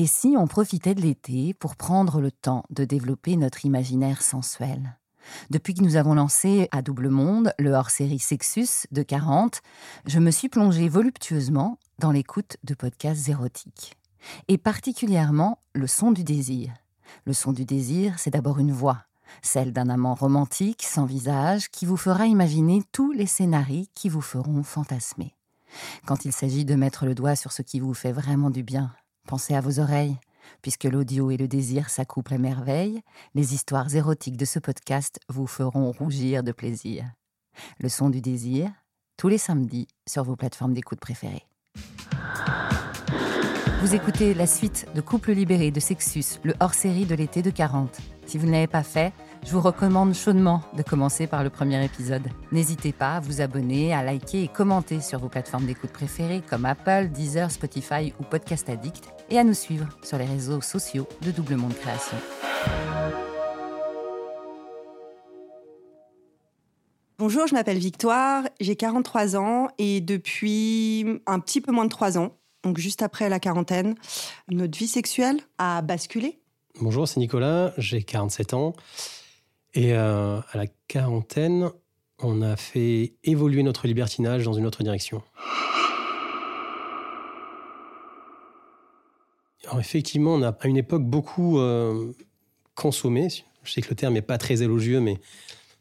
Et si on profitait de l'été pour prendre le temps de développer notre imaginaire sensuel? Depuis que nous avons lancé à Double Monde le hors-série Sexus de 40, je me suis plongée voluptueusement dans l'écoute de podcasts érotiques. Et particulièrement le son du désir. Le son du désir, c'est d'abord une voix, celle d'un amant romantique sans visage qui vous fera imaginer tous les scénarios qui vous feront fantasmer. Quand il s'agit de mettre le doigt sur ce qui vous fait vraiment du bien, pensez à vos oreilles, Puisque l'audio et le désir s'accouplent à merveille, les histoires érotiques de ce podcast vous feront rougir de plaisir. Le son du désir, tous les samedis sur vos plateformes d'écoute préférées. Vous écoutez la suite de Couple libéré de Sexus, le hors-série de l'été de 40. Si vous ne l'avez pas fait, je vous recommande chaudement de commencer par le premier épisode. N'hésitez pas à vous abonner, à liker et commenter sur vos plateformes d'écoute préférées comme Apple, Deezer, Spotify ou Podcast Addict et à nous suivre sur les réseaux sociaux de Double Monde Création. Bonjour, je m'appelle Victoire, j'ai 43 ans et depuis un petit peu moins de 3 ans, donc juste après la quarantaine, notre vie sexuelle a basculé. Bonjour, c'est Nicolas, j'ai 47 ans et euh, à la quarantaine, on a fait évoluer notre libertinage dans une autre direction. Alors effectivement, on a à une époque beaucoup euh, consommé. Je sais que le terme n'est pas très élogieux, mais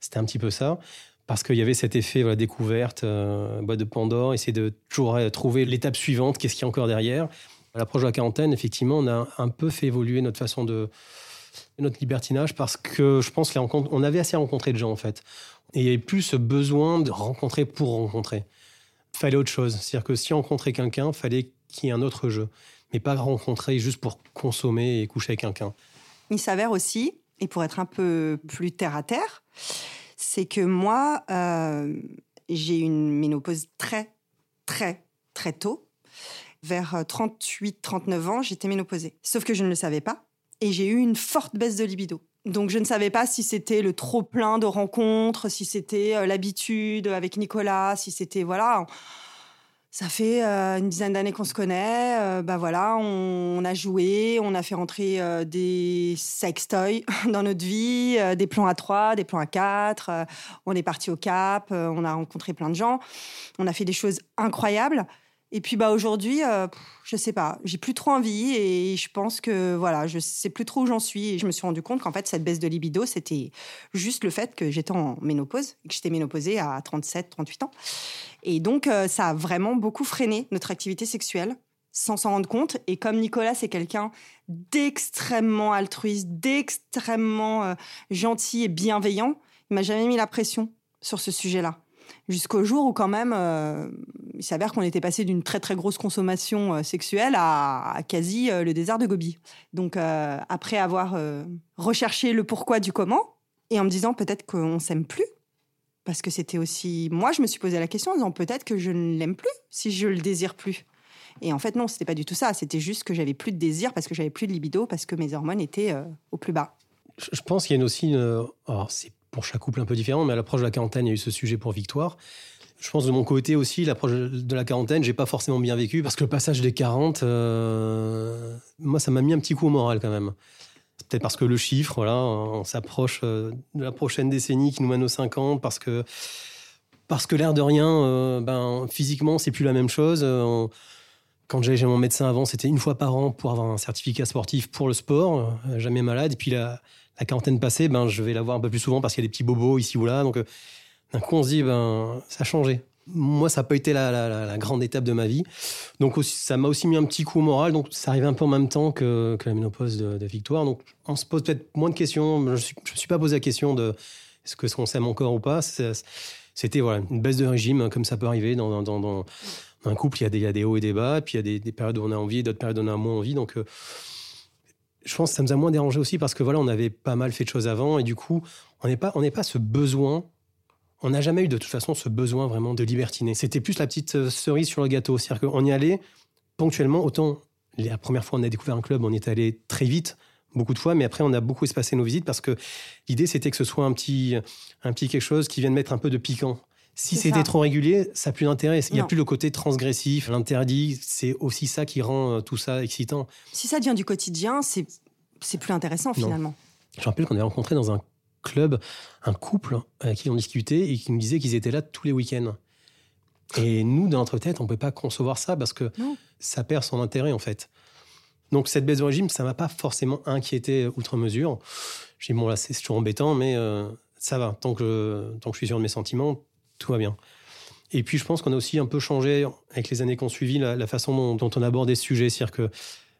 c'était un petit peu ça. Parce qu'il y avait cet effet voilà, découverte, euh, boîte de Pandore, essayer de toujours euh, trouver l'étape suivante, qu'est-ce qu'il y a encore derrière. À l'approche de la quarantaine, effectivement, on a un peu fait évoluer notre façon de, notre libertinage parce que je pense qu'on avait assez rencontré de gens en fait. Et il n'y avait plus ce besoin de rencontrer pour rencontrer. Fallait autre chose. C'est-à-dire que si on rencontrait quelqu'un, fallait qu'il y ait un autre jeu mais pas rencontrer juste pour consommer et coucher avec quelqu'un. Il s'avère aussi, et pour être un peu plus terre à terre, c'est que moi, euh, j'ai une ménopause très, très, très tôt. Vers 38-39 euh, ans, j'étais ménopausée. Sauf que je ne le savais pas. Et j'ai eu une forte baisse de libido. Donc je ne savais pas si c'était le trop plein de rencontres, si c'était euh, l'habitude avec Nicolas, si c'était voilà ça fait euh, une dizaine d'années qu'on se connaît. Euh, bah voilà, on, a joué, on a fait rentrer des sextoys dans notre vie, des plans à 3, des plans à 4. on est parti au Cap, on a rencontré plein de gens. On a fait des choses incroyables. Et puis bah aujourd'hui, je sais pas, j'ai plus trop envie et je pense que voilà, je sais plus trop où j'en suis. Et je me suis rendu compte qu'en fait cette baisse de libido, c'était juste le fait que j'étais en ménopause, que j'étais ménopausée à 37, 38 ans. Et donc, euh, ça a vraiment beaucoup freiné notre activité sexuelle sans s'en rendre compte. Et comme Nicolas, c'est quelqu'un d'extrêmement altruiste, d'extrêmement euh, gentil et bienveillant, il m'a jamais mis la pression sur ce sujet-là. Jusqu'au jour où quand même, euh, il s'avère qu'on était passé d'une très très grosse consommation sexuelle à, quasi le désert de Gobi. Donc après avoir recherché le pourquoi du comment, et en me disant peut-être qu'on s'aime plus, parce que c'était aussi. Moi, je me suis posé la question en disant peut-être que je ne l'aime plus si je le désire plus. Et en fait, non, c'était pas du tout ça. C'était juste que j'avais plus de désir parce que j'avais plus de libido, parce que mes hormones étaient euh, au plus bas. Je pense qu'il y a aussi. Une... C'est pour chaque couple un peu différent, mais à l'approche de la quarantaine, il y a eu ce sujet pour Victoire. Je pense de mon côté aussi, l'approche de la quarantaine, j'ai pas forcément bien vécu parce que le passage des 40, euh, moi, ça m'a mis un petit coup au moral quand même peut-être parce que le chiffre, voilà, on s'approche euh, de la prochaine décennie qui nous mène aux 50, parce que, parce que l'air de rien, euh, ben, physiquement, c'est plus la même chose. Quand j'allais chez mon médecin avant, c'était une fois par an pour avoir un certificat sportif pour le sport, jamais malade. Et puis la, la quarantaine passée, ben, je vais la voir un peu plus souvent parce qu'il y a des petits bobos ici ou là. Donc d'un coup, on se dit, ben, ça a changé moi, ça n'a pas été la, grande étape de ma vie. Donc, ça m'a aussi mis un petit coup au moral. Donc, ça arrivait un peu en même temps que, la ménopause de, Victoire. Donc, on se pose peut-être moins de questions. Je ne me suis pas posé la question de est-ce que qu'on s'aime encore ou pas. C'était voilà, une baisse de régime, comme ça peut arriver dans, un couple. Il y, a des, il y, a des, hauts et des bas. Puis, il y a des, périodes où on a envie, d'autres périodes où on a moins envie. Donc, euh, je pense que ça nous a moins dérangé aussi parce que voilà, on avait pas mal fait de choses avant. Et du coup, on n'est pas, on n'est pas ce besoin on n'a jamais eu de toute façon ce besoin vraiment de libertiner. C'était plus la petite euh, cerise sur le gâteau. C'est-à-dire qu'on y allait ponctuellement. Autant la première fois on a découvert un club, on est allé très vite, beaucoup de fois, mais après on a beaucoup espacé nos visites parce que l'idée c'était que ce soit un petit, un petit quelque chose qui vienne mettre un peu de piquant. Si c'était trop régulier, ça n'a plus d'intérêt. Il n'y a Non. plus le côté transgressif, l'interdit. C'est aussi ça qui rend euh, tout ça excitant. Si ça devient du quotidien, c'est c'est plus intéressant finalement. Je me rappelle qu'on avait rencontré dans un club un couple avec qui on discutait et qui nous disait qu'ils étaient là tous les week-ends. Et nous, dans notre tête, on ne peut pas concevoir ça parce que Non. ça perd son intérêt en fait. Donc cette baisse de régime, ça m'a pas forcément inquiété outre mesure. J'ai dit bon là c'est toujours embêtant, mais euh, ça va. Tant que, tant que je suis sûr de mes sentiments, tout va bien. Et puis je pense qu'on a aussi un peu changé avec les années qu'on suivi la, la façon dont, on abordait ce sujet. C'est-à-dire que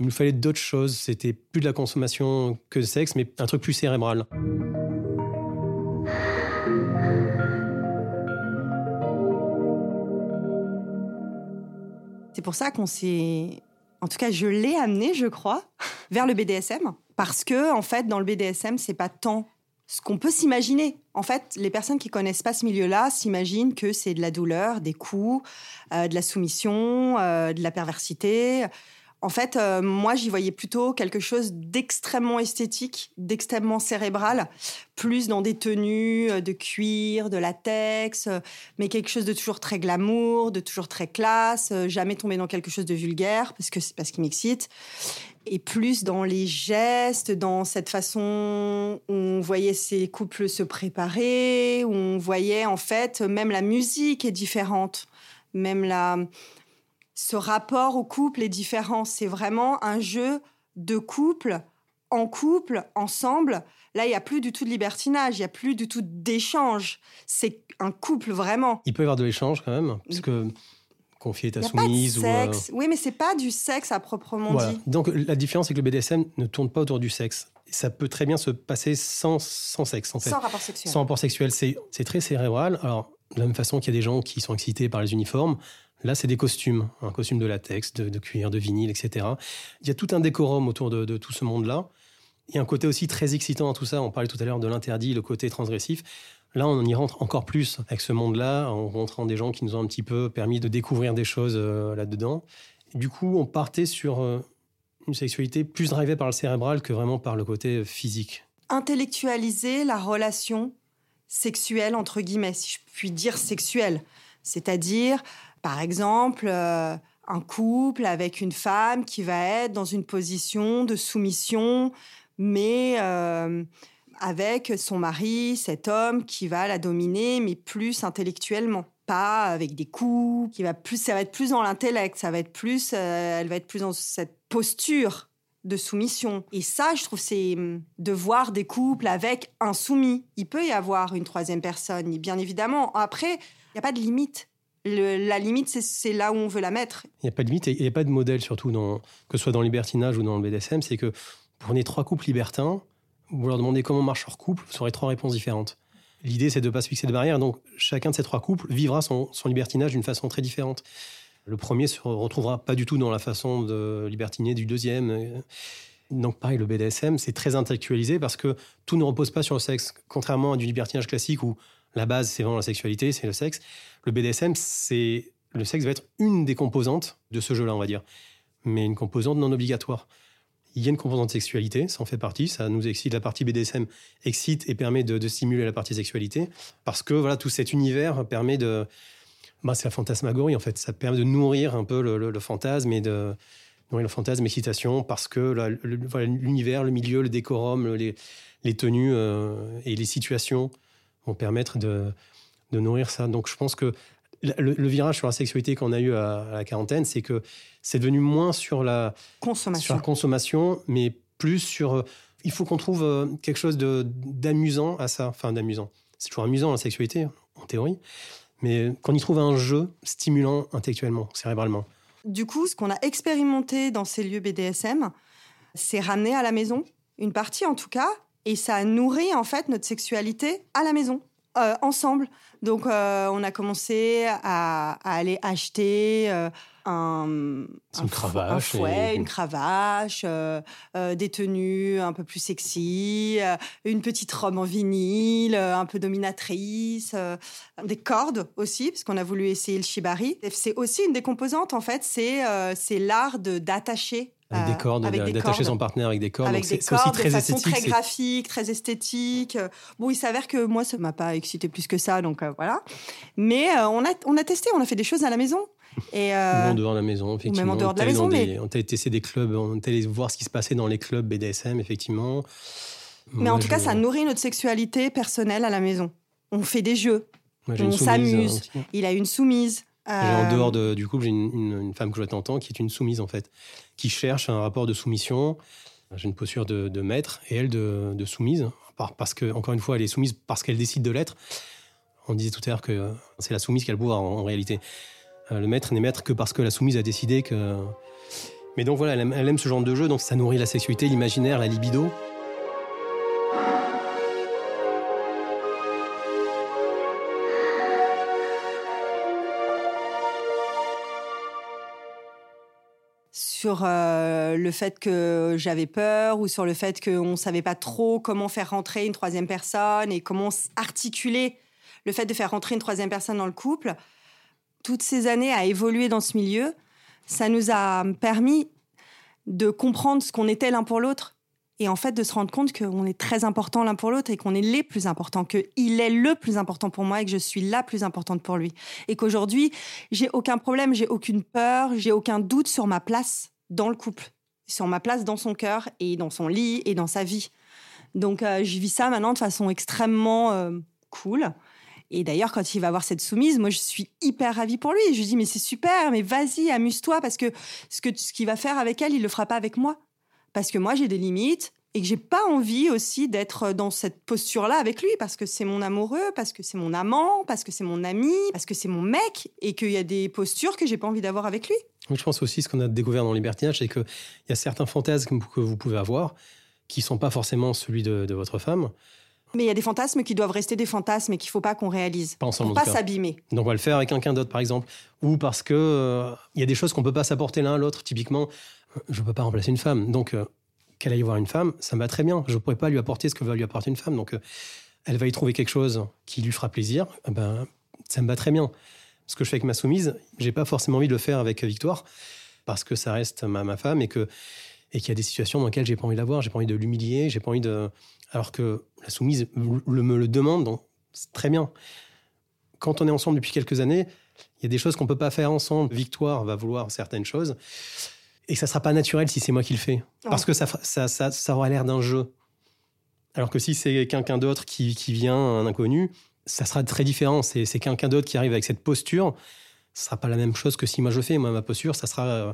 il nous fallait d'autres choses. C'était plus de la consommation que de sexe, mais un truc plus cérébral. C'est pour ça qu'on s'est, en tout cas, je l'ai amené, je crois, vers le BDSM, parce que en fait, dans le BDSM, c'est pas tant ce qu'on peut s'imaginer. En fait, les personnes qui connaissent pas ce milieu-là s'imaginent que c'est de la douleur, des coups, euh, de la soumission, euh, de la perversité. En fait, euh, moi, j'y voyais plutôt quelque chose d'extrêmement esthétique, d'extrêmement cérébral, plus dans des tenues de cuir, de latex, mais quelque chose de toujours très glamour, de toujours très classe, jamais tomber dans quelque chose de vulgaire, parce que c'est pas ce qui m'excite. Et plus dans les gestes, dans cette façon où on voyait ces couples se préparer, où on voyait en fait, même la musique est différente, même la, ce rapport au couple est différent. C'est vraiment un jeu de couple, en couple, ensemble. Là, il n'y a plus du tout de libertinage, il n'y a plus du tout d'échange. C'est un couple vraiment. Il peut y avoir de l'échange quand même, parce que confier ta pas de soumise ou euh. Oui, mais c'est pas du sexe à proprement Voilà. dit. Donc la différence, c'est que le BDSM ne tourne pas autour du sexe. Ça peut très bien se passer sans, sans sexe, en fait. Sans rapport sexuel. Sans rapport sexuel. C'est très cérébral. Alors, de la même façon qu'il y a des gens qui sont excités par les uniformes, là, c'est des costumes. Un costume de latex, de, de cuir, de vinyle, etc. Il y a tout un décorum autour de, de tout ce monde-là. Il y a un côté aussi très excitant dans tout ça. On parlait tout à l'heure de l'interdit, le côté transgressif. Là, on y rentre encore plus avec ce monde-là, en rencontrant des gens qui nous ont un petit peu permis de découvrir des choses euh, là-dedans. Du coup, on partait sur euh, une sexualité plus drivée par le cérébral que vraiment par le côté physique. Intellectualiser la relation sexuelle, entre guillemets, si je puis dire sexuelle. C'est-à-dire, par exemple, euh, un couple avec une femme qui va être dans une position de soumission, mais avec son mari, cet homme qui va la dominer, mais plus intellectuellement. Pas avec des coups, qui va plus, ça va être plus dans l'intellect, ça va être plus, euh, elle va être plus dans cette posture de soumission. Et ça, je trouve, c'est hum, de voir des couples avec un soumis. Il peut y avoir une troisième personne, bien évidemment. Après, il n'y a pas de limite. La limite, c'est- là où on veut la mettre. Il n'y a pas de limite et il n'y a pas de modèle, surtout, que ce soit dans le libertinage ou dans le BDSM. C'est que prenez trois couples libertins, vous leur demandez comment marche leur couple, vous aurez trois réponses différentes. L'idée, c'est de ne pas se fixer de barrière. Donc, chacun de ces trois couples vivra son, libertinage d'une façon très différente. Le premier se retrouvera pas du tout dans la façon de libertiner du deuxième. Donc, pareil, le BDSM, c'est très intellectualisé parce que tout ne repose pas sur le sexe. Contrairement à du libertinage classique où la base, c'est vraiment la sexualité, c'est le sexe. Le BDSM, c'est le sexe va être une des composantes de ce jeu-là, on va dire, mais une composante non obligatoire. Il y a une composante sexualité, ça en fait partie, ça nous excite. La partie BDSM excite et permet de, stimuler la partie sexualité parce que voilà, tout cet univers permet de. Bah, c'est la fantasmagorie en fait, ça permet de nourrir un peu le, fantasme et de nourrir le fantasme, l'excitation parce que l'univers, le milieu, le décorum, le- les, les tenues euh, et les situations vont permettre de, de nourrir ça. Donc je pense que le, le virage sur la sexualité qu'on a eu à, à la quarantaine, c'est que c'est devenu moins sur la, sur Consommation. la consommation, mais plus sur. euh, il faut qu'on trouve euh, quelque chose de- d'amusant à ça. Enfin, d'amusant. C'est toujours amusant la sexualité, en théorie. Mais qu'on y trouve un jeu stimulant intellectuellement, cérébralement. Du coup, ce qu'on a expérimenté dans ces lieux BDSM, c'est ramener à la maison, une partie en tout cas, et ça a nourri en fait notre sexualité à la maison, euh, ensemble. Donc, euh, on a commencé à, à aller acheter euh, un, Une un fou- cravache un fouet, et- une cravache, des tenues un peu plus sexy, une petite robe en vinyle, un peu dominatrice, des cordes aussi, parce qu'on a voulu essayer le shibari. C'est aussi une des composantes, en fait, c'est c'est l'art d'attacher Avec des cordes, d'attacher son partenaire avec des cordes. Avec des cordes, aussi très de façon très graphique, très esthétique. Bon, il s'avère que moi, ça m'a pas excité plus que ça, donc voilà. Mais on, a, on a testé, on a fait des choses à la maison. Et euh... en dehors de la maison, effectivement. même en dehors de la maison. mais... On a testé des clubs, on est allé voir ce qui se passait dans les clubs BDSM, effectivement. Mais en tout cas, ça nourrit notre sexualité personnelle à la maison. On fait des jeux, on s'amuse. Il a une soumise. En euh, dehors de, du couple, j'ai une, femme que je t'entends qui est une soumise, en fait, qui cherche un rapport de soumission. J'ai une posture de, maître et elle de, soumise. Parce que, encore une fois, elle est soumise parce qu'elle décide de l'être. On disait tout à l'heure que c'est la soumise qui a le pouvoir en réalité. Euh, le maître n'est maître que parce que la soumise a décidé que. Mais donc voilà, elle aime, ce genre de jeu, donc ça nourrit la sexualité, l'imaginaire, la libido. Sur euh, le fait que j'avais peur ou sur le fait qu'on ne savait pas trop comment faire rentrer une troisième personne et comment articuler le fait de faire rentrer une troisième personne dans le couple toutes ces années à évoluer dans ce milieu, ça nous a permis de comprendre ce qu'on était l'un pour l'autre et en fait de se rendre compte qu'on est très important l'un pour l'autre et qu'on est les plus importants, qu'il est le plus important pour moi et que je suis la plus importante pour lui. Et qu'aujourd'hui, j'ai aucun problème, j'ai aucune peur, j'ai aucun doute sur ma place dans le couple, sur ma place dans son cœur et dans son lit et dans sa vie. Donc euh, je vis ça maintenant de façon extrêmement euh, cool. Et d'ailleurs, quand il va voir cette soumise, moi, je suis hyper ravie pour lui. Je lui dis, mais c'est super, mais vas-y, amuse-toi, parce que ce que ce qu'il va faire avec elle, il le fera pas avec moi. Parce que moi, j'ai des limites et que j'ai pas envie aussi d'être dans cette posture-là avec lui, parce que c'est mon amoureux, parce que c'est mon amant, parce que c'est mon ami, parce que c'est mon mec, et qu'il y a des postures que j'ai pas envie d'avoir avec lui. Je pense aussi, ce qu'on a découvert dans Libertinage, c'est qu'il y a certains fantasmes que vous pouvez avoir qui sont pas forcément celui de, de votre femme. Mais il y a des fantasmes qui doivent rester des fantasmes et qu'il ne faut pas qu'on réalise. Pas ensemble. Pour pas s'abîmer. Donc on va le faire avec quelqu'un d'autre, par exemple. Ou parce que euh, il y a des choses qu'on ne peut pas s'apporter l'un à l'autre. Typiquement, je ne peux pas remplacer une femme. Donc euh, qu'elle aille voir une femme, ça me va très bien. Je ne pourrais pas lui apporter ce que va lui apporter une femme. Donc euh, elle va y trouver quelque chose qui lui fera plaisir. Eh ben, ça me va très bien. Ce que je fais avec ma soumise, j'ai pas forcément envie de le faire avec Victoire parce que ça reste ma, ma femme et que et qu'il y a des situations dans lesquelles j'ai pas envie de la j'ai pas envie de l'humilier, j'ai pas envie de alors que la soumise me le demande, donc c'est très bien. Quand on est ensemble depuis quelques années, il y a des choses qu'on peut pas faire ensemble. Victoire va vouloir certaines choses. Et ça sera pas naturel si c'est moi qui le fais. Parce que ça, ça, ça, aura l'air d'un jeu. Alors que si c'est quelqu'un d'autre qui, qui, vient, un inconnu, ça sera très différent. C'est quelqu'un d'autre qui arrive avec cette posture. Ce sera pas la même chose que si moi je fais. Moi, ma posture, ça sera euh,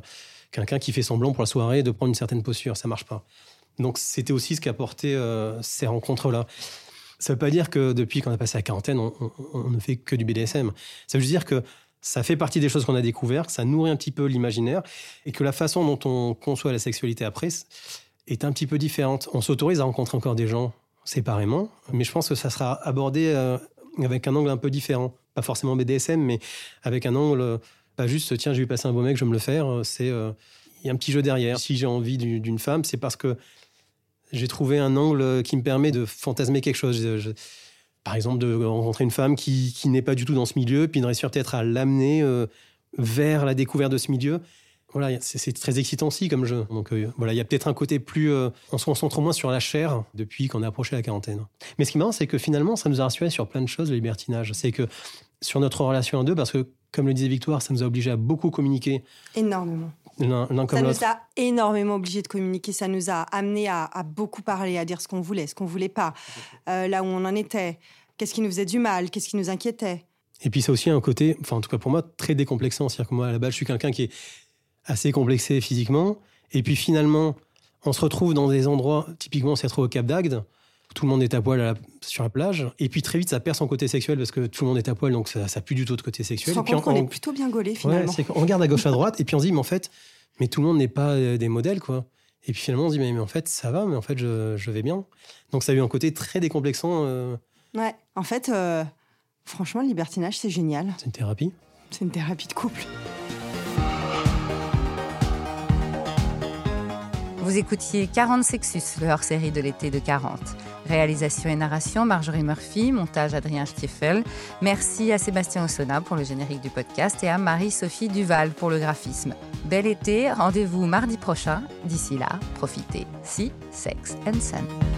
quelqu'un qui fait semblant pour la soirée de prendre une certaine posture. Ça marche pas. Donc c'était aussi ce qu'apportaient euh, ces rencontres-là. Ça ne veut pas dire que depuis qu'on a passé la quarantaine, on, ne fait que du BDSM. Ça veut dire que ça fait partie des choses qu'on a découvertes, ça nourrit un petit peu l'imaginaire, et que la façon dont on conçoit la sexualité après est un petit peu différente. On s'autorise à rencontrer encore des gens séparément, mais je pense que ça sera abordé euh, avec un angle un peu différent. Pas forcément BDSM, mais avec un angle, pas juste, tiens, j'ai vu passer un beau mec, je vais me le faire. C'est, euh, il y a un petit jeu derrière. Si j'ai envie d'une femme, c'est parce que j'ai trouvé un angle qui me permet de fantasmer quelque chose. Par exemple, de rencontrer une femme qui, qui n'est pas du tout dans ce milieu, puis de réussir peut-être à l'amener euh, vers la découverte de ce milieu. Voilà, c'est très excitant aussi comme jeu. Donc euh, voilà, il y a peut-être un côté plus. Euh, on se concentre moins sur la chair depuis qu'on a approché la quarantaine. Mais ce qui est marrant, c'est que finalement, ça nous a rassuré sur plein de choses, le libertinage. C'est que sur notre relation à deux, parce que, comme le disait Victoire, ça nous a obligé à beaucoup communiquer. Énormément ça nous a énormément obligé de communiquer. Ça nous a amené à, beaucoup parler, à dire ce qu'on voulait, ce qu'on voulait pas, euh, là où on en était, qu'est-ce qui nous faisait du mal, qu'est-ce qui nous inquiétait. Et puis c'est aussi un côté, enfin en tout cas pour moi, très décomplexant. C'est-à-dire que moi à la base, je suis quelqu'un qui est assez complexé physiquement. Et puis finalement, on se retrouve dans des endroits, typiquement on s'est retrouvé au Cap d'Agde, tout le monde est à poil sur la plage. Et puis très vite, ça perd son côté sexuel parce que tout le monde est à poil, donc ça n'a plus du tout de côté sexuel. On se rend compte qu'on est plutôt bien gaulé finalement. on regarde à gauche à droite et puis on se dit, mais en fait, mais tout le monde n'est pas euh, des modèles, quoi. Et puis finalement, on se dit, mais, en fait, ça va, mais en fait, je, vais bien. Donc ça a eu un côté très décomplexant. Euh. Ouais, en fait, euh, franchement, le libertinage, c'est génial. C'est une thérapie C'est une thérapie de couple. Vous écoutiez 40 Sexus, le hors-série de l'été de 40. Réalisation et narration, Marjorie Murphy. Montage, Adrien Stiefel. Merci à Sébastien Ossona pour le générique du podcast et à Marie-Sophie Duval pour le graphisme. Bel été, rendez-vous mardi prochain. D'ici là, profitez. Si, sex and sun.